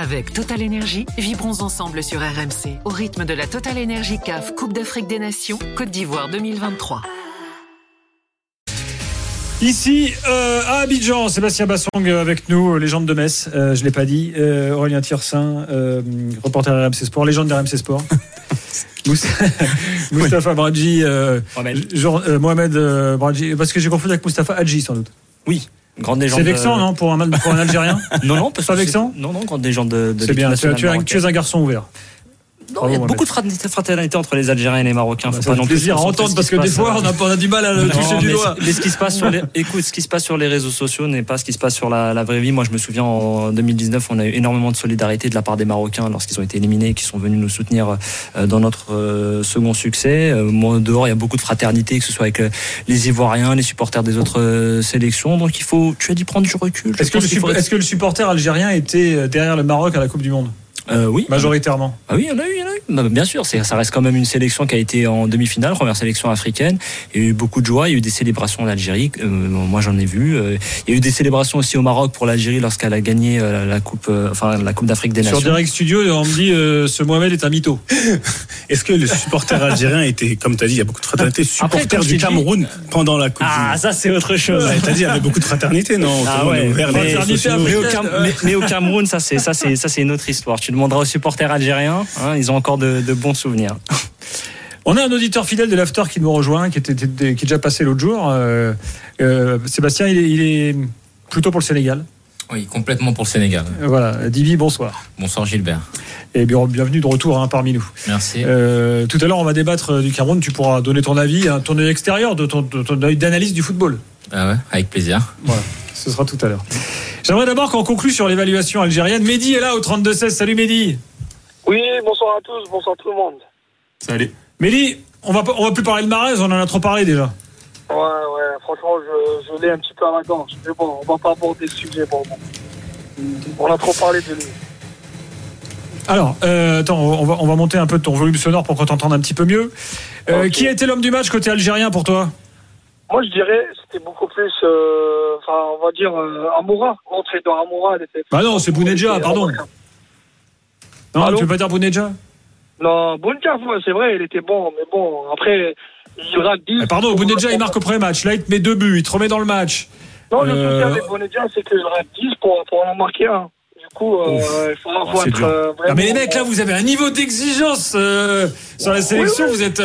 Avec Total Énergie, vibrons ensemble sur RMC au rythme de la Total Énergie CAF Coupe d'Afrique des Nations Côte d'Ivoire 2023. Ici euh, à Abidjan, Sébastien Bassong avec nous, légende de Metz, euh, je l'ai pas dit, euh, Aurélien Tiersin, euh, reporter RMC Sport, légende d'RMC Sport. Moustapha Bradji, euh, Mohamed. Euh, euh, Bradji, parce que j'ai confondu avec Moustapha Hadji sans doute. Oui, grande légende. C'est vexant, euh, non, pour un, pour un Algérien Non, non, parce Pas que vexant c'est- Non, non, grande légende de, de C'est bien, tu, tu es un garçon ouvert. Non, il y a Bravo, beaucoup de fraternité, entre les Algériens et les Marocains. Faut Ça pas non plus plaisir à se entendre parce ce que des fois on a, du mal à le toucher du doigt. mais ce qui se passe sur les, écoute, ce qui se passe sur les réseaux sociaux n'est pas ce qui se passe sur la, la vraie vie. Moi, je me souviens en 2019, on a eu énormément de solidarité de la part des Marocains lorsqu'ils ont été éliminés, qui sont venus nous soutenir euh, dans notre euh, second succès. Euh, moi, dehors, il y a beaucoup de fraternité, que ce soit avec les Ivoiriens, les supporters des autres sélections. Donc, il faut, tu as dit prendre du recul. Est-ce que, le faut que supporter algérien était derrière le Maroc à la Coupe du Monde? Euh, oui. Majoritairement. Ah oui, il y en a eu, il y en a eu. Bah, bien sûr, ça reste quand même une sélection qui a été en demi-finale, première sélection africaine. Il y a eu beaucoup de joie, il y a eu des célébrations en Algérie. euh, moi, j'en ai vu. Euh, il y a eu des célébrations aussi au Maroc pour l'Algérie lorsqu'elle a gagné euh, la coupe, euh, enfin la Coupe d'Afrique des Sur Nations. Direct Studio, on me dit euh, ce Mohamed est un mytho. Est-ce que le supporter algérien était, comme tu as dit, il y a beaucoup de fraternité, supporter du dit- Cameroun pendant la Coupe Ah, du ça c'est autre chose. Ouais, T'as dit, il y avait beaucoup de fraternité, non Ah ouais, mais, au africaine, Cam- mais- mais au Cameroun, ça c'est ça c'est ça c'est une autre histoire. Tu demanderas aux supporters algériens, hein, ils ont encore de, de bons souvenirs. On a un auditeur fidèle de l'After qui nous rejoint, qui, était, qui est déjà passé l'autre jour. Euh, euh, Sébastien, il est, il est plutôt pour le Sénégal. Oui, complètement pour le Sénégal. Voilà, Divi, bonsoir. Bonsoir Gilbert. Et bien, bienvenue de retour hein, parmi nous. Merci. Euh, tout à l'heure, on va débattre du Cameroun. Tu pourras donner ton avis, hein, ton œil extérieur, de ton, de ton œil d'analyse du football. Ah ouais, avec plaisir. Voilà, ce sera tout à l'heure. J'aimerais d'abord qu'on conclue sur l'évaluation algérienne. Mehdi est là au 32-16. Salut Mehdi. Oui, bonsoir à tous, bonsoir tout le monde. Salut. Mehdi, on va, on va plus parler de Marais, on en a trop parlé déjà. Ouais, ouais, franchement, je, je l'ai un petit peu à la gorge. Mais bon, on va pas aborder le sujet pour bon. On a trop parlé de lui. Alors, euh, attends, on va, on va monter un peu ton volume sonore pour qu'on t'entende un petit peu mieux. Euh. Qui a été l'homme du match côté algérien pour toi? Moi, je dirais, c'était beaucoup plus, euh, enfin, on va dire, euh, Amoura. L'entrée dans Amoura, était. Bah non, c'est Bounedjah, était pardon. Non, Allô tu veux pas dire Bounedjah? Non, Bounedjah, ouais, c'est vrai, il était bon, mais bon, après, il rate 10. Eh, Pardon, Bounedjah, il marque au premier match. Là, il te met deux buts, il te remet dans le match. Non, le Euh, souci avec Bounedjah, c'est qu'il rate 10 pour, pour en marquer un. Du coup, euh, il faut, Oh, faut être euh, vraiment. Ah, mais les mecs, là, vous avez un niveau d'exigence euh, sur la sélection. Vous êtes.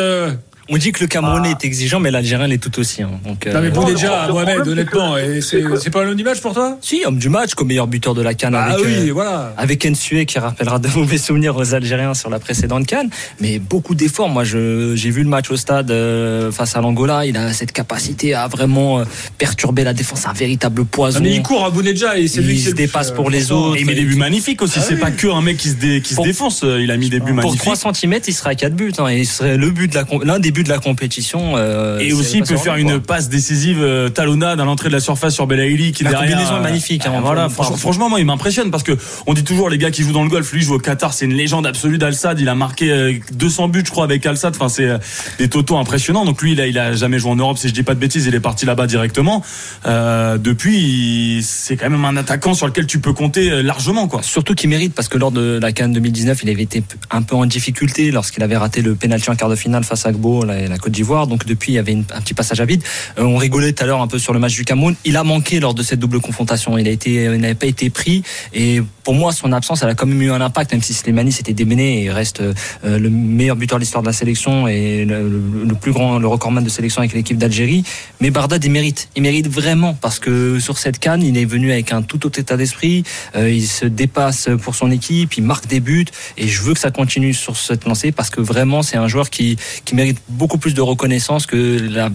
Euh, On dit que le Camerounais est exigeant, mais l'Algérien l'est tout aussi. hein. Donc, Non, mais euh, bon, le Mohamed, problème, honnêtement, c'est que- et c'est c'est que- c'est pas un homme du match pour toi? Si, homme du match, comme meilleur buteur de la Cannes Ah avec, oui, euh, voilà. avec Ensue qui rappellera de mauvais souvenirs aux Algériens sur la précédente Cannes. Mais beaucoup d'efforts. Moi, je- j'ai vu le match au stade euh, face à l'Angola. Il a cette capacité à vraiment euh, perturber la défense, un véritable poison. Non, mais il court à Bounedjah et c'est lui Il qui se dépasse euh, pour les autres. Et il met des buts magnifiques aussi. Ah c'est oui. pas que un mec qui se, dé- qui se Pour- défonce. euh, Il a mis des buts Pour magnifiques. 3 cm, il serait à 4 buts. hein, et il serait le but de la, com- l'un des buts de la compétition. euh, Et aussi, il peut faire une quoi. passe décisive euh, talonnade à l'entrée de la surface sur Belaïli qui La derrière. combinaison est magnifique, hein, voilà, franchement. moi, il m'impressionne parce que on dit toujours les gars qui jouent dans le golf. Lui, joue au Qatar, c'est une légende absolue d'Al-Sad. Il a marqué euh, 200 buts, je crois, avec Al-Sad. Enfin, c'est euh, des totaux impressionnants. Donc lui, il a, il a jamais joué en Europe, si je dis pas de bêtises. Il est parti là-bas directement. Euh, depuis, c'est quand même un attaquant sur lequel tu peux compter euh, largement, quoi. Surtout qu'il mérite parce que lors de la Cannes 2019, il avait été un peu en difficulté lorsqu'il avait raté le penalty en quart de finale face à Gbo, la, Côte d'Ivoire. Donc depuis, il y avait un petit passage à vide. Euh, on rigolait tout à l'heure un peu sur le match du Cameroun. Il a manqué lors de cette double confrontation. Il n'avait pas été pris. Et pour moi, son absence, elle a quand même eu un impact, même si Slimani s'était démené et reste euh, le meilleur buteur de l'histoire de la sélection et le, plus grand, le recordman de sélection avec l'équipe d'Algérie. Mais Bardad, il mérite. Il mérite vraiment parce que sur cette canne, il est venu avec un tout autre état d'esprit. Euh, il se dépasse pour son équipe, il marque des buts et je veux que ça continue sur cette lancée parce que vraiment, c'est un joueur qui, qui mérite beaucoup plus de reconnaissance que la, à-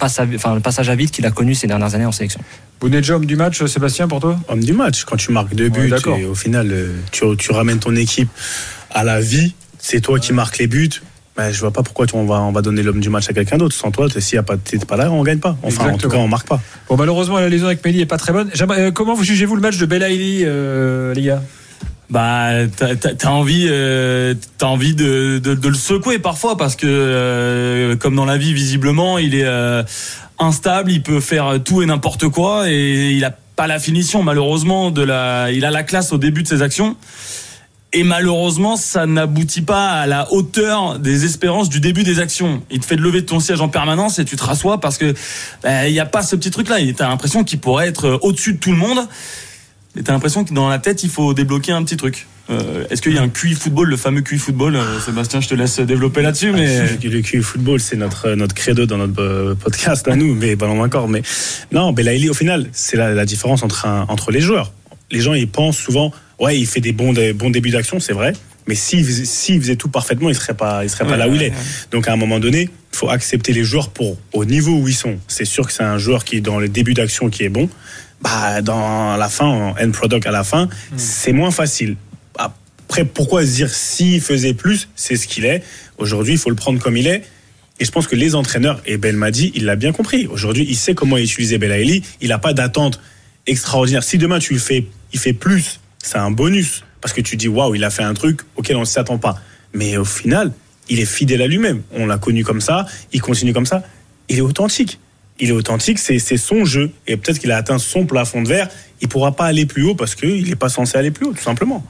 enfin, le passage à vide qu'il a connu ces dernières années en sélection. Bounedjah, homme du match, Sébastien, pour toi? Homme du match, quand tu marques deux buts et au final, euh, tu, tu ramènes ton équipe à la vie, c'est toi qui marques les buts. Ben, je vois pas pourquoi tu- on va, on va donner l'homme du match à quelqu'un d'autre. Sans toi, s'il y a pas, t'es pas là, on gagne pas. Enfin, en tout cas, on marque pas. Bon, malheureusement, la liaison avec Mehdi est pas très bonne. Euh, comment vous jugez-vous le match de Belaïli, euh, les gars? Bah, t'as t'as- t'as envie, euh, t'as envie de, de, de le secouer parfois parce que, euh, comme dans la vie, visiblement, il est euh, instable, il peut faire tout et n'importe quoi et il a pas la finition malheureusement de la. Il a la classe au début de ses actions. Et malheureusement, ça n'aboutit pas à la hauteur des espérances du début des actions. Il te fait lever de ton siège en permanence et tu te rassois parce que bah, il n'y a pas ce petit truc-là. Tu as l'impression qu'il pourrait être au-dessus de tout le monde. T'as l'impression que dans la tête, il faut débloquer un petit truc. Euh, Est-ce qu'il y a un QI football, le fameux QI football euh, Sébastien, je te laisse développer là-dessus. Mais Le QI football, c'est notre, notre credo dans notre euh, podcast à nous, mais ballon encore. Mais non, Belaïli, au final, c'est la, la différence entre, un- entre les joueurs. Les gens, ils pensent souvent, ouais, il fait des bons, des bons débuts d'action, c'est vrai. Mais s'il faisait, s'il faisait tout parfaitement, il serait pas, il serait pas là où il est. ouais. Donc à un moment donné, il faut accepter les joueurs pour au niveau où ils sont. C'est sûr que c'est un joueur qui dans le début d'action qui est bon. Bah dans la fin, en end product à la fin, c'est moins facile. Après, pourquoi se dire s'il faisait plus, c'est ce qu'il est. Aujourd'hui, il faut le prendre comme il est. Et je pense que les entraîneurs, et Belmadi, il l'a bien compris. Aujourd'hui, il sait comment utiliser Belaïli. Il n'a pas d'attente extraordinaire. Si demain tu le fais, il fait plus, c'est un bonus. Parce que tu dis, waouh, il a fait un truc auquel on ne s'attend pas. Mais au final, il est fidèle à lui-même. On l'a connu comme ça, il continue comme ça. Il est authentique. Il est authentique, c'est son jeu. Et peut-être qu'il a atteint son plafond de verre. Il pourra pas aller plus haut parce qu'il n'est pas censé aller plus haut, tout simplement.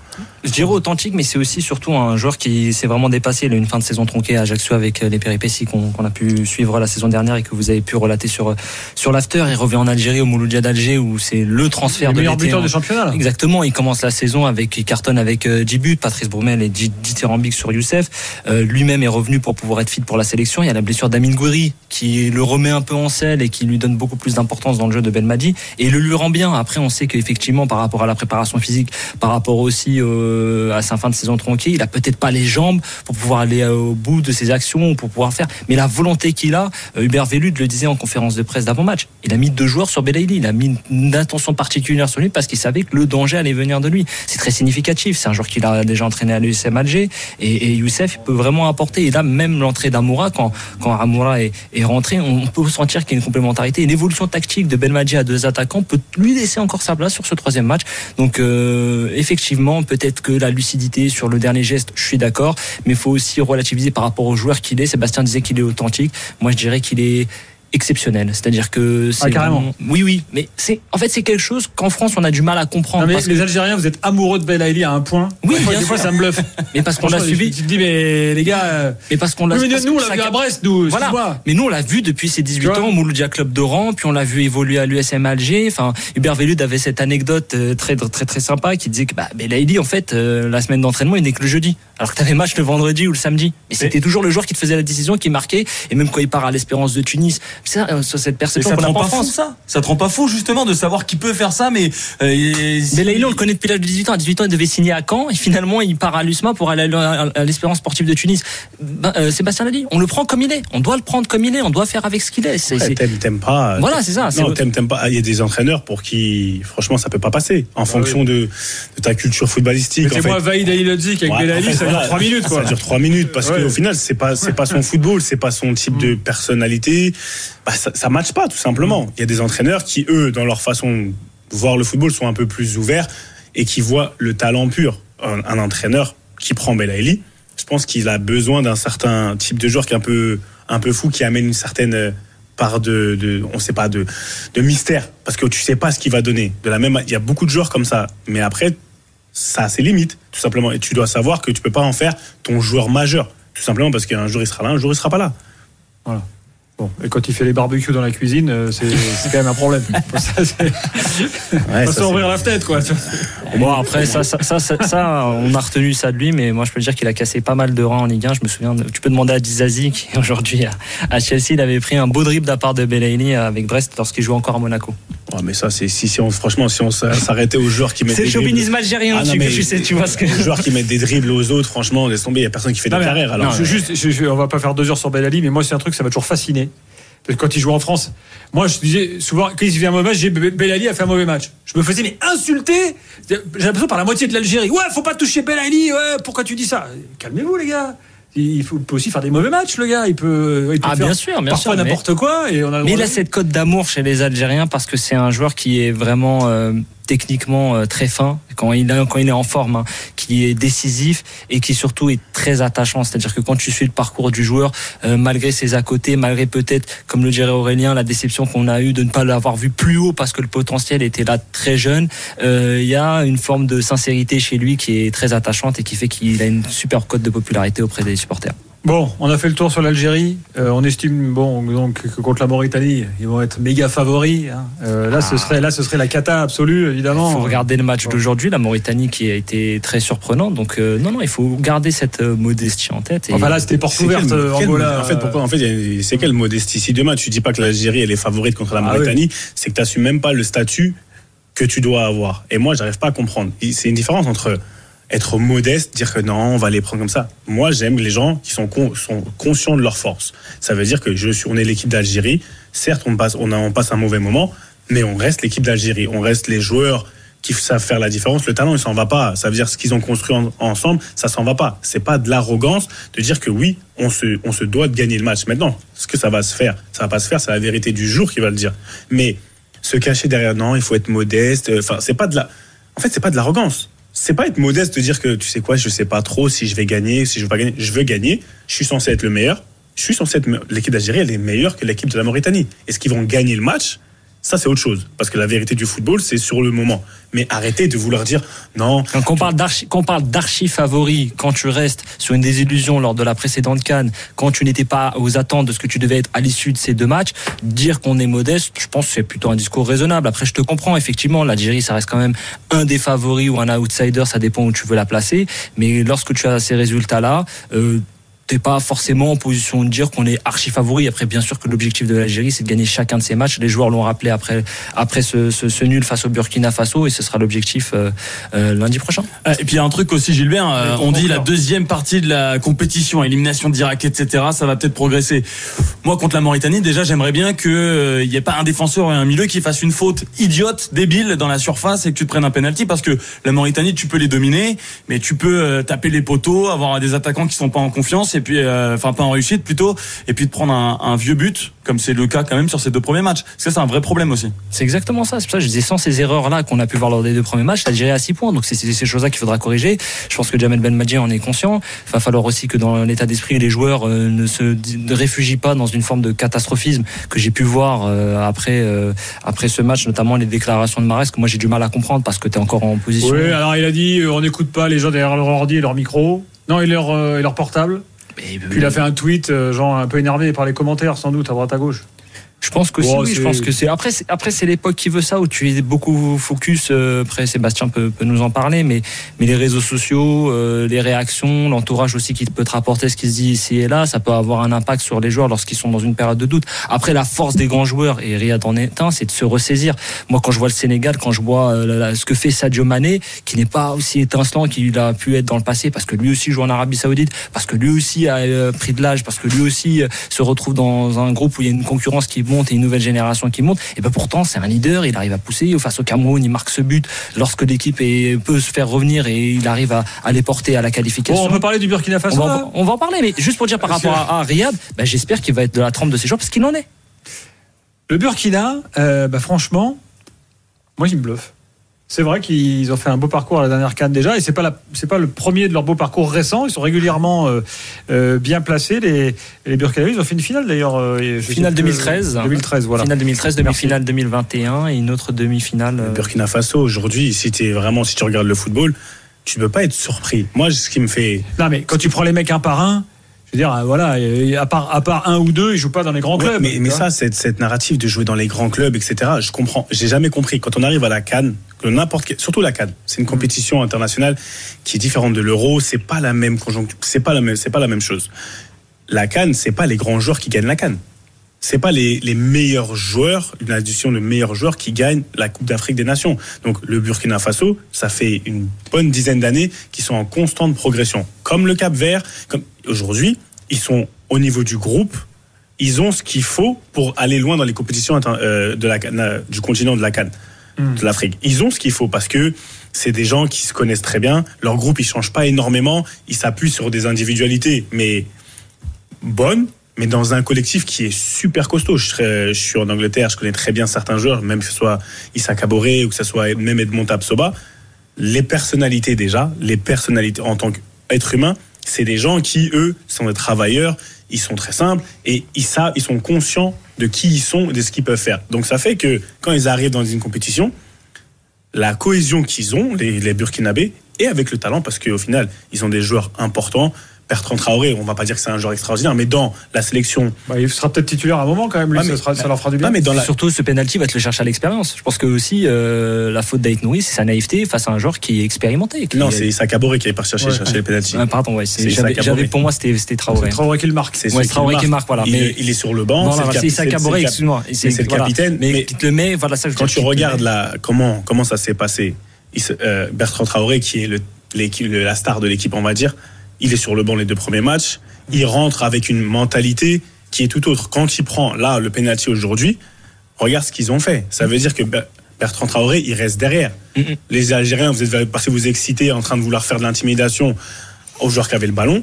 Je dirais authentique, mais c'est aussi surtout un joueur qui s'est vraiment dépassé. Il a eu une fin de saison tronquée à Ajaccio avec euh, les péripéties qu'on a pu suivre la saison dernière et que vous avez pu relater sur, euh, sur l'after. Il revient en Algérie, au Mouloudia d'Alger, où c'est le transfert Le de meilleur buteur en- du championnat. là. Exactement, il commence la saison avec il cartonne avec euh, 10 buts, Patrice Broumel et 10 dithyrambiques sur Youssef. Euh, Lui-même est revenu pour pouvoir être fit pour la sélection. Il y a la blessure d'Amin Gouiri qui le remet un peu en selle et qui lui donne beaucoup plus d'importance dans le jeu de Belmadi et il le lui rend bien. Après, on sait qu'effectivement, par rapport à la préparation physique, par rapport aussi euh, à sa fin de saison tronquée, il a peut-être pas les jambes pour pouvoir aller euh, au bout de ses actions, pour pouvoir faire. Mais la volonté qu'il a, euh, Hubert Velud le disait en conférence de presse d'avant-match. Il a mis deux joueurs sur Belaïli. Il a mis une attention particulière sur lui parce qu'il savait que le danger allait venir de lui. C'est très significatif. C'est un joueur qu'il a déjà entraîné à l'USM Alger et, et Youssef peut vraiment apporter. Et là, même l'entrée d'Amoura, quand, quand Amoura est, est rentré, on peut sentir qu'il y a une complémentarité. Une évolution tactique de Belmadi à deux attaquants peut lui laisser encore sur ce troisième match. Donc, euh, effectivement, peut-être que la lucidité sur le dernier geste, je suis d'accord, mais il faut aussi relativiser par rapport au joueur qu'il est. Sébastien disait qu'il est authentique. Moi, je dirais qu'il est exceptionnel. C'est-à-dire que c'est Ah, carrément. vraiment- Oui, oui, mais c'est en fait c'est quelque chose qu'en France on a du mal à comprendre. Non, mais parce les que- Algériens, vous êtes amoureux de Belaïli à un point. Oui, des fois, bien des fois, ça me bluffe. mais parce qu'on l'a suivi, Tu te dis, mais les gars. euh, mais parce qu'on l'a. mais nous, on l'a vu à Brest, nous. Voilà. Mais nous, on l'a vu depuis ses 18 Tu vois ans au Mouloudia Club de Rang, puis on l'a vu évoluer à l'USM Alger. Enfin, Hubert Velud avait cette anecdote euh, très très très sympa qui disait que bah, Belaïli, en fait, euh, la semaine d'entraînement, il n'est que le jeudi. Alors que tu avais match le vendredi ou le samedi. Mais c'était toujours le joueur qui te faisait la décision, qui marquait. Et même quand il part à l'Espérance de Tunis, c'est ça, euh, sur cette Et perception ça te qu'on a rend pas en fou ça Ça te rend pas fou justement de savoir qui peut faire ça, mais euh, et- Belaïli, on le connaît depuis l'âge de 18 ans. À 18 ans, il devait signer à Caen et finalement, il part à l'USMA pour aller à l'Espérance sportive de Tunis. Ben, euh, Sébastien l'a dit, on le prend comme il est. On doit le prendre comme il est. On doit faire avec ce qu'il est. C'est- c'est- T'aimes, t'aimes pas. Voilà, c'est ça, Non, t'aimes, t'aimes pas. Il y a des entraîneurs pour qui, franchement, ça peut pas passer. En fonction de, de ta culture footballistique. en C'est fait. moi, Vaïd Aïlodzik avec Ouais, Belaïli, en fait, ça dure voilà, 3 minutes, quoi. Ça dure 3 minutes parce Ouais. qu'au final, c'est pas, c'est pas son football, c'est pas son type de personnalité. Bah, ça, ça matche pas, tout simplement. Il y a des entraîneurs qui, eux, dans leur façon de voir le football, sont un peu plus ouverts et qui voient le talent pur. Un, un entraîneur qui prend Belaïli, je pense qu'il a besoin d'un certain type de joueur qui est un peu, un peu fou, qui amène une certaine part de, de on sait pas, de, de mystère. Parce que tu sais pas ce qu'il va donner. De la même, il y a beaucoup de joueurs comme ça. Mais après, ça a ses limites, tout simplement. Et tu dois savoir que tu peux pas en faire ton joueur majeur. Tout simplement parce qu'un jour il sera là, un jour il sera pas là. Bon, et quand il fait les barbecues dans la cuisine, euh, c'est quand même un problème. Ça, Ouais, faut ça, s'ouvrir la fenêtre, quoi. Bon après ça ça, ça ça ça, on a retenu ça de lui mais moi je peux dire qu'il a cassé pas mal de rangs en Ligue 1 je me souviens de- tu peux demander à Dizazi qui aujourd'hui à, Chelsea il avait pris un beau dribble de la part de Belaïli avec Brest lorsqu'il jouait encore à Monaco Ouais, mais ça, c'est si, si on, franchement, si on s'a- s'arrêtait aux joueurs qui mettent c'est le des dribbles, chauvinisme algérien Ah, non, tu, mais- tu sais tu vois ce que les joueurs qui mettent des dribbles aux autres, franchement, laisse tomber. Il y a personne qui fait Non, des carrières. Alors, je- juste, je- je- on va pas faire deux heures sur Belali, mais moi, c'est un truc, ça m'a toujours fasciné. Parce que quand il jouait en France, moi, je disais souvent, quand il fait un mauvais match, j'ai Belali a fait un mauvais match. Je me faisais, mais insulter J'ai l'impression par la moitié de l'Algérie. Ouais, faut pas toucher Belali, ouais, pourquoi tu dis ça? Calmez-vous, les gars. Il faut- peut aussi faire des mauvais matchs, le gars. Il peut, il peut Ah, faire bien sûr, bien parfois mais- n'importe quoi. Et on a Mais il a cette cote d'amour chez les Algériens parce que c'est un joueur qui est vraiment euh, techniquement euh, très fin quand il, quand il est en forme, hein, qui qui est décisif et qui surtout est très attachant. C'est-à-dire que quand tu suis le parcours du joueur, euh, malgré ses à côté, malgré peut-être, comme le dirait Aurélien, la déception qu'on a eue de ne pas l'avoir vu plus haut parce que le potentiel était là très jeune, euh, il y a une forme de sincérité chez lui qui est très attachante et qui fait qu'il a une super cote de popularité auprès des supporters. Bon, on a fait le tour sur l'Algérie. Euh, on estime bon donc que contre la Mauritanie, ils vont être méga favoris. hein. Euh, là, ce Ah. serait là, ce serait la cata absolue, évidemment. Il faut regarder le match d'aujourd'hui, la Mauritanie qui a été très surprenante. Donc euh, non, non, il faut garder cette modestie en tête. Et Enfin là, c'était porte ouverte. Angola. en fait, pourquoi? En fait, c'est quelle modestie Si demain? Tu dis pas que l'Algérie elle est favorite contre la Ah Mauritanie, c'est que tu n'assumes même pas le statut que tu dois avoir. Et moi, j'arrive pas à comprendre. C'est une différence entre être modeste, dire que non, on va les prendre comme ça. Moi, j'aime les gens qui sont, sont conscients de leur force. Ça veut dire que je suis, on est l'équipe d'Algérie. Certes, on passe, on, a- on passe un mauvais moment, mais on reste l'équipe d'Algérie. On reste les joueurs qui savent faire la différence. Le talent, il s'en va pas. Ça veut dire ce qu'ils ont construit en- ensemble, ça s'en va pas. C'est pas de l'arrogance de dire que oui, on se, on se doit de gagner le match. Maintenant, ce que ça va se faire, ça va pas se faire, c'est la vérité du jour qui va le dire. Mais se cacher derrière, non, il faut être modeste. Enfin, c'est pas de la. En fait, c'est pas de l'arrogance. C'est pas être modeste de dire que tu sais quoi, je sais pas trop si je vais gagner, si je vais pas gagner. Je veux gagner. Je suis censé être le meilleur. Je suis censé être l'équipe d'Algérie, elle est meilleure que l'équipe de la Mauritanie. Est-ce qu'ils vont gagner le match? Ça, c'est autre chose. Parce que la vérité du football, c'est sur le moment. Mais arrêtez de vouloir dire non. Quand on parle d'archi, parle d'archi favori, quand tu restes sur une désillusion lors de la précédente Cannes, quand tu n'étais pas aux attentes de ce que tu devais être à l'issue de ces deux matchs, dire qu'on est modeste, je pense que c'est plutôt un discours raisonnable. Après, je te comprends, effectivement, l'Algérie, ça reste quand même un des favoris ou un outsider, ça dépend où tu veux la placer. Mais lorsque tu as ces résultats-là, euh, T'es pas forcément en position de dire qu'on est archi favori. Après, bien sûr que l'objectif de l'Algérie, c'est de gagner chacun de ces matchs. Les joueurs l'ont rappelé après, après ce, ce, ce nul face au Burkina Faso, et ce sera l'objectif euh, euh, lundi prochain. Ah, Et puis il y a un truc aussi, Gilbert, euh, on dit la deuxième partie de la compétition, élimination directe, etc. Ça va peut-être progresser. Moi, contre la Mauritanie, déjà, j'aimerais bien qu'il n'y ait pas un défenseur et un milieu qui fasse une faute idiote, débile dans la surface et que tu te prennes un penalty parce que la Mauritanie, tu peux les dominer, mais tu peux euh, taper les poteaux, avoir des attaquants qui sont pas en confiance et puis, euh, enfin pas en réussite plutôt, et puis de prendre un, un vieux but, comme c'est le cas quand même sur ces deux premiers matchs. Parce que c'est un vrai problème aussi. C'est exactement ça. C'est pour ça que je disais sans ces erreurs-là qu'on a pu voir lors des deux premiers matchs, l'Algérie à 6 points. Donc c'est c'est ces choses-là qu'il faudra corriger. Je pense que Jamel Benmadji en est conscient. Il va falloir aussi que dans l'état d'esprit, les joueurs euh, ne se ne réfugient pas dans une forme de catastrophisme que j'ai pu voir euh, après euh, après ce match, notamment les déclarations de Mares que moi j'ai du mal à comprendre parce que tu es encore en position. Oui, alors il a dit euh, on n'écoute pas les gens derrière leur ordi et leur micro. Non, et leur, euh, et leur portable. Puis il a fait un tweet, euh, genre un peu énervé par les commentaires, sans doute, à droite à gauche. Je pense que Oh, oui, je pense que c'est après c'est après c'est l'époque qui veut ça où tu es beaucoup focus euh, après Sébastien peut, peut nous en parler mais mais les réseaux sociaux euh, les réactions l'entourage aussi qui peut te rapporter ce qui se dit ici et là ça peut avoir un impact sur les joueurs lorsqu'ils sont dans une période de doute. Après la force des grands joueurs et Riyad en est un c'est de se ressaisir. Moi quand je vois le Sénégal quand je vois euh, ce que fait Sadio Mané qui n'est pas aussi étincelant qu'il a pu être dans le passé parce que lui aussi joue en Arabie Saoudite parce que lui aussi a euh, pris de l'âge parce que lui aussi euh, se retrouve dans un groupe où il y a une concurrence qui monte et une nouvelle génération qui monte et ben pourtant c'est un leader il arrive à pousser face au Cameroun il marque ce but lorsque l'équipe peut se faire revenir et il arrive à, à les porter à la Bon, qualification on peut parler du Burkina on Faso. va, là en- on va en parler, mais juste pour dire par rapport à, à Riyad, ben, j'espère qu'il va être de la trempe de ces joueurs parce qu'il en est. Le Burkina, euh, bah, franchement, moi, il me bluffe. C'est vrai qu'ils ont fait un beau parcours à la dernière canne déjà, et c'est pas la, c'est pas le premier de leur beau parcours récent. Ils sont régulièrement euh, euh, bien placés. Les, les Burkinabés, ils ont fait une finale d'ailleurs. euh, Finale plus- 2013. 2013, voilà. Finale 2013, demi-finale 2021 et une autre demi-finale. euh, Le Burkina Faso, aujourd'hui, si, vraiment, si tu regardes le football, tu ne peux pas être surpris. Moi, ce qui me fait. Non, mais quand tu prends les mecs un par un, je veux dire, euh, voilà, à part, à part un ou deux, ils jouent pas dans les grands Ouais, clubs. mais ça, cette, cette narrative de jouer dans les grands clubs, etc., je comprends. J'ai jamais compris. Quand on arrive à la Cannes, que n'importe surtout la Cannes, c'est une compétition internationale qui est différente de l'Euro. C'est pas la même conjoncture. C'est pas la même. C'est pas la même chose. La Cannes, c'est pas les grands joueurs qui gagnent la Cannes. C'est pas les, les meilleurs joueurs, une addition de meilleurs joueurs qui gagnent la Coupe d'Afrique des Nations. Donc le Burkina Faso, ça fait une bonne dizaine d'années qu'ils sont en constante progression. Comme le Cap Vert, comme aujourd'hui, ils sont au niveau du groupe, ils ont ce qu'il faut pour aller loin dans les compétitions euh, de la, euh, du continent de la Cannes, de l'Afrique. Ils ont ce qu'il faut parce que c'est des gens qui se connaissent très bien. Leur groupe, ils changent pas énormément. Ils s'appuient sur des individualités, mais bonnes, mais dans un collectif qui est super costaud. Je, serais- je suis en Angleterre, je connais très bien certains joueurs, même que ce soit Issa Kaboré ou que ce soit même Edmond Tapsoba. les personnalités déjà, les personnalités en tant qu'être humain, c'est des gens qui, eux, sont des travailleurs, ils sont très simples et ils savent, ils sont conscients de qui ils sont, et de ce qu'ils peuvent faire. Donc ça fait que quand ils arrivent dans une compétition, la cohésion qu'ils ont, les, les Burkinabés, et avec le talent, parce qu'au final, ils ont des joueurs importants. Bertrand Traoré, on va pas dire que c'est un joueur extraordinaire, mais dans la sélection, Bah, il sera peut-être titulaire à un moment quand même. Lui, Ah, ça, sera- ça leur fera du bien. Mais dans la, Surtout, ce penalty va te le chercher à l'expérience. Je pense que aussi euh, la faute d'Aït Nouri, c'est sa naïveté face à un joueur qui est expérimenté. qui non, est- c'est Issa qui est parti chercher, Ouais. chercher les pénaltys. Ah, pardon, ouais. c'est- J'avais, pour moi, c'était, c'était Traoré. C'est Traoré qui le marque. C'est Traoré le qui marque, voilà. Il, Mais- il est sur le banc. C'est Issa cap- excuse-moi. C'est le capitaine, Mais, qui te le met, voilà ça. Quand tu regardes comment, comment ça s'est passé, euh, Bertrand Traoré, qui est la star de l'équipe, on va dire, il est sur le banc les deux premiers matchs. Il rentre avec une mentalité qui est tout autre. Quand il prend là le penalty aujourd'hui, regarde ce qu'ils ont fait. Ça veut dire que Ber- Bertrand Traoré, il reste derrière. Les Algériens, vous êtes que vous excitez en train de vouloir faire de l'intimidation aux joueurs qui avaient le ballon.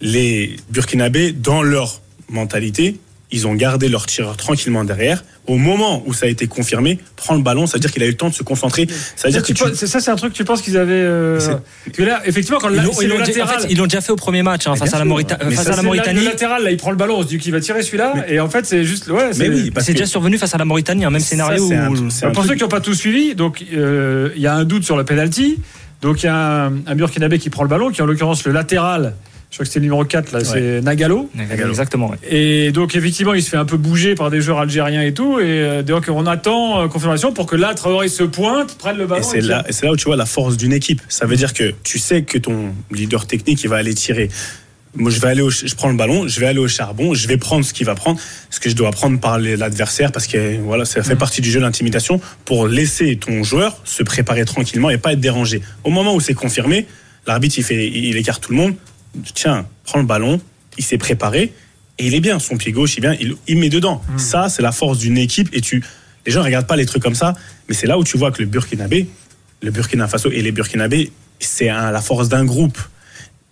Les Burkinabés, dans leur mentalité, ils ont gardé leur tireur tranquillement derrière. Au moment où ça a été confirmé, prend le ballon, c'est-à-dire qu'il a eu le temps de se concentrer. C'est-à-dire que Tu tu, penses- c'est- ça, c'est un truc que tu penses qu'ils avaient. euh, C'est- parce que là, effectivement, quand Ils l'ont, ils le l'ont déjà- en fait, ils l'ont déjà fait au premier match hein, face, à la. Maurita- face ça, à la Mauritanie. Le latéral, là, il prend le ballon, on se dit qu'il va tirer celui-là. Et en fait, c'est juste. Ouais, c'est- mais oui, parce C'est que déjà survenu face à la Mauritanie, un même Ça, scénario c'est un- où. c'est un Pour ceux qui n'ont pas tout suivi, donc euh, il y a un doute sur le penalty. Donc il y a un, un Burkinabé qui prend le ballon, qui est en l'occurrence le latéral. Je crois que c'est le numéro 4, là, c'est Nagalo. Exactement. ouais. Et donc effectivement, il se fait un peu bouger par des joueurs algériens et tout. Et euh, donc on attend euh, confirmation pour que là, Traoré se pointe, prenne le ballon. Et c'est là, et c'est là où tu vois la force d'une équipe. Ça veut dire que tu sais que ton leader technique, il va aller tirer. Moi, je vais aller, au, je prends le ballon, je vais aller au charbon, je vais prendre ce qu'il va prendre, ce que je dois prendre par l'adversaire, parce que voilà, ça fait partie du jeu l'intimidation, pour laisser ton joueur se préparer tranquillement et pas être dérangé. Au moment où c'est confirmé, l'arbitre il fait, il écarte tout le monde. Tiens, prends le ballon, il s'est préparé et il est bien. Son pied gauche, il est bien, il, il met dedans. Ça, c'est la force d'une équipe et tu, les gens ne regardent pas les trucs comme ça, mais c'est là où tu vois que le Burkinabé, le Burkina Faso et les Burkinabés, c'est la force d'un groupe.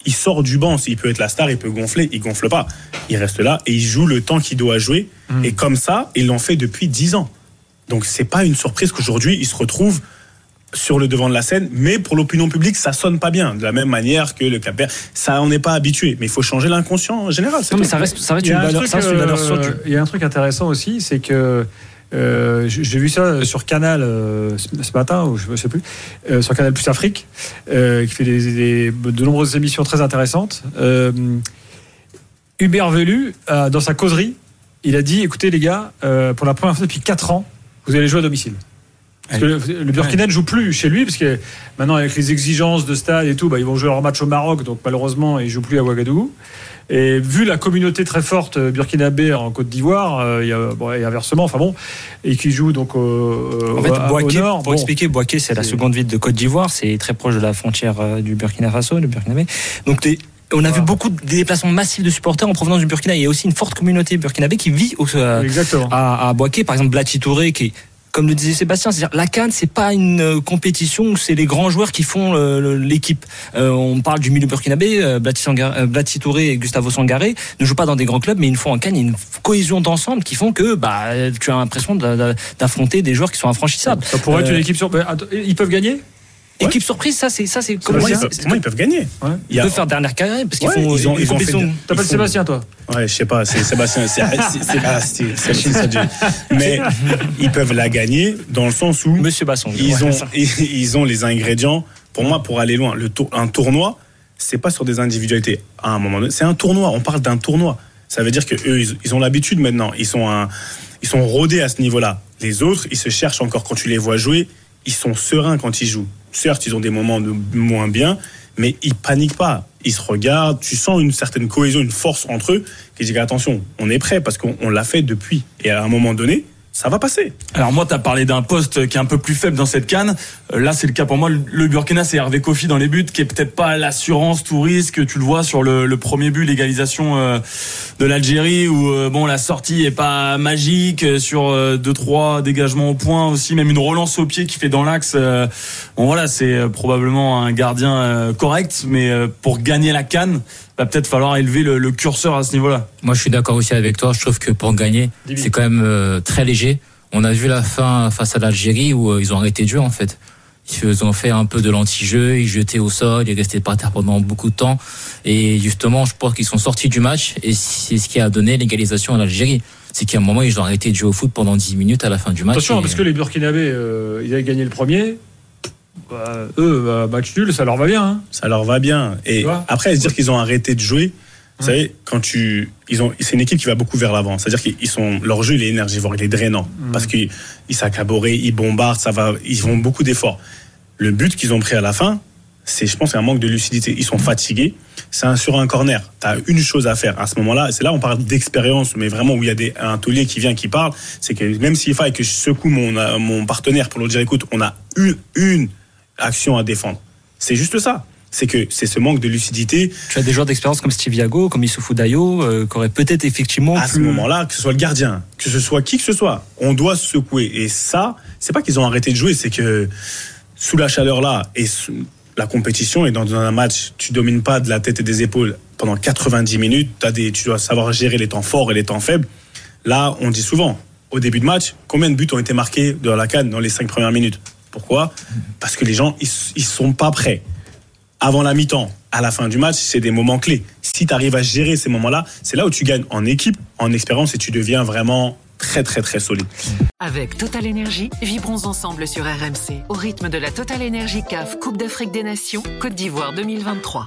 Il sort du banc, il peut être la star, il peut gonfler, il gonfle pas. Il reste là et il joue le temps qu'il doit jouer. Et comme ça, ils l'ont fait depuis 10 ans. Donc c'est pas une surprise qu'aujourd'hui, il se retrouve sur le devant de la scène, mais pour l'opinion publique, ça sonne pas bien. De la même manière que le Cap Vert, ça, on n'est pas habitué. Mais il faut changer l'inconscient en général. c'est Non, mais ça reste, ça reste une valeur, truc, ça reste une valeur euh, sûre du- Il y a un truc intéressant aussi, c'est que euh, j'ai vu ça sur Canal euh, ce matin, ou je ne sais plus, euh, sur Canal Plus Afrique, euh, qui fait des- des- de nombreuses émissions très intéressantes. Euh, Hubert Velu, euh, dans sa causerie, il a dit écoutez, les gars, euh, pour la première fois depuis 4 ans, vous allez jouer à domicile. Parce que le, le Burkina ne joue plus chez lui, parce que maintenant, avec les exigences de stade et tout, bah, ils vont jouer leur match au Maroc, donc malheureusement, ils ne jouent plus à Ouagadougou. Et vu la communauté très forte euh, burkinabé en Côte d'Ivoire, euh, il y a, bon, et inversement, enfin bon, et qui joue donc au, En fait, au- au Boaké, nord. pour bon. expliquer, Boaké, c'est la seconde ville de Côte d'Ivoire, c'est très proche de la frontière euh, du Burkina Faso, du Burkinabé. Donc, on a vu beaucoup de déplacements massifs de supporters en provenance du Burkina. Il y a aussi une forte communauté burkinabé qui vit au, euh, à, à Boaké, par exemple Blati Touré, qui est comme le disait Sébastien, c'est-à-dire la Cannes, c'est pas une euh, compétition où c'est les grands joueurs qui font l'équipe. Euh, on parle du milieu burkinabé, euh, Blati, Touré et Gustavo Sangaré ne jouent pas dans des grands clubs, mais une fois en Cannes, il y a une cohésion d'ensemble qui font que bah, tu as l'impression d'a- d'a- d'affronter des joueurs qui sont infranchissables. Ça pourrait être une équipe sur. bah, ils peuvent gagner? Équipe surprise, ça c'est ça c'est Comment, ils peuvent, comment ils peuvent gagner Ouais. Ils peuvent faire dernière carrière parce qu'ils Ouais, font ils ont- ils ont T'appelles font- Sébastien, toi Ouais, je sais pas, c'est Sébastien, c'est ah. Mais ils peuvent la gagner dans le sens où Monsieur Basson. ils ont, ils ont les ingrédients. Pour moi, pour aller loin, le tour, un tournoi, c'est pas sur des individualités. À un moment donné, c'est un tournoi. On parle d'un tournoi. Ça veut dire que eux, ils, ils ont l'habitude maintenant. Ils sont un, ils sont rodés à ce niveau-là. Les autres, ils se cherchent encore quand tu les vois jouer. Ils sont sereins quand ils jouent. Certes, ils ont des moments de moins bien, mais ils paniquent pas. Ils se regardent. Tu sens une certaine cohésion, une force entre eux qui dit attention, on est prêt parce qu'on on l'a fait depuis. Et à un moment donné, ça va passer. Alors moi, tu as parlé d'un poste qui est un peu plus faible dans cette canne. Euh, Là, c'est le cas pour moi. Le- Burkina, c'est Hervé Kofi dans les buts, qui est peut-être pas l'assurance tout risque. Tu le vois sur le, premier but, l'égalisation euh, de l'Algérie, où euh, bon, la sortie est pas magique. Sur deux trois dégagements au point aussi, même une relance au pied qui fait dans l'axe. bon voilà, c'est probablement un gardien correct, mais pour gagner la canne, va peut-être falloir élever le, le curseur à ce niveau-là. Moi, je suis d'accord aussi avec toi. Je trouve que pour gagner, c'est quand même euh, très léger. On a vu la fin face à l'Algérie où euh, ils ont arrêté de jouer en fait. Ils ont fait un peu de l'anti-jeu, ils jetaient au sol, ils restaient par terre pendant beaucoup de temps. Et justement, je pense qu'ils sont sortis du match et c'est ce qui a donné l'égalisation à l'Algérie. C'est qu'à un moment, ils ont arrêté de jouer au foot pendant 10 minutes à la fin du match. Attention, Et- parce que les Burkinabés, euh, ils avaient gagné le premier. Bah, eux, bah, match nul, ça leur va bien. hein. Ça leur va bien. Et après, se dire qu'ils ont arrêté de jouer, vous savez, quand tu. Ils ont, c'est une équipe qui va beaucoup vers l'avant. C'est-à-dire qu'ils sont. Leur jeu, il est énergivore, il est drainant. Parce qu'ils ils s'accaborent, ils bombardent, ça va. Ils font beaucoup d'efforts. Le but qu'ils ont pris à la fin, c'est, je pense, un manque de lucidité. Ils sont fatigués. C'est un, sur un corner. Tu as une chose à faire. À ce moment-là, c'est là où on parle d'expérience, mais vraiment où il y a des, un taulier qui vient, qui parle. C'est que même s'il faille que je secoue mon, euh, mon partenaire pour lui dire écoute, on a une, une action à défendre. C'est juste ça. C'est que c'est ce manque de lucidité. Tu as des joueurs d'expérience comme Steve Yago, comme Issoufou Dayo, euh, qui auraient peut-être effectivement à ce moment-là, que ce soit le gardien, que ce soit qui que ce soit, on doit se secouer. Et ça, c'est pas qu'ils ont arrêté de jouer, c'est que sous la chaleur là et sous la compétition et dans un match, tu domines pas de la tête et des épaules pendant 90 minutes. As des, tu dois savoir gérer les temps forts et les temps faibles. Là, on dit souvent, au début de match, combien de buts ont été marqués dans la canne dans les cinq premières minutes? Pourquoi? Parce que les gens, ils, ils sont pas prêts. Avant la mi-temps, à la fin du match, c'est des moments clés. Si tu arrives à gérer ces moments-là, c'est là où tu gagnes en équipe, en expérience et tu deviens vraiment très très très solide. Avec Total Énergie, vibrons ensemble sur RMC au rythme de la Total Énergie CAF Coupe d'Afrique des Nations Côte d'Ivoire 2023.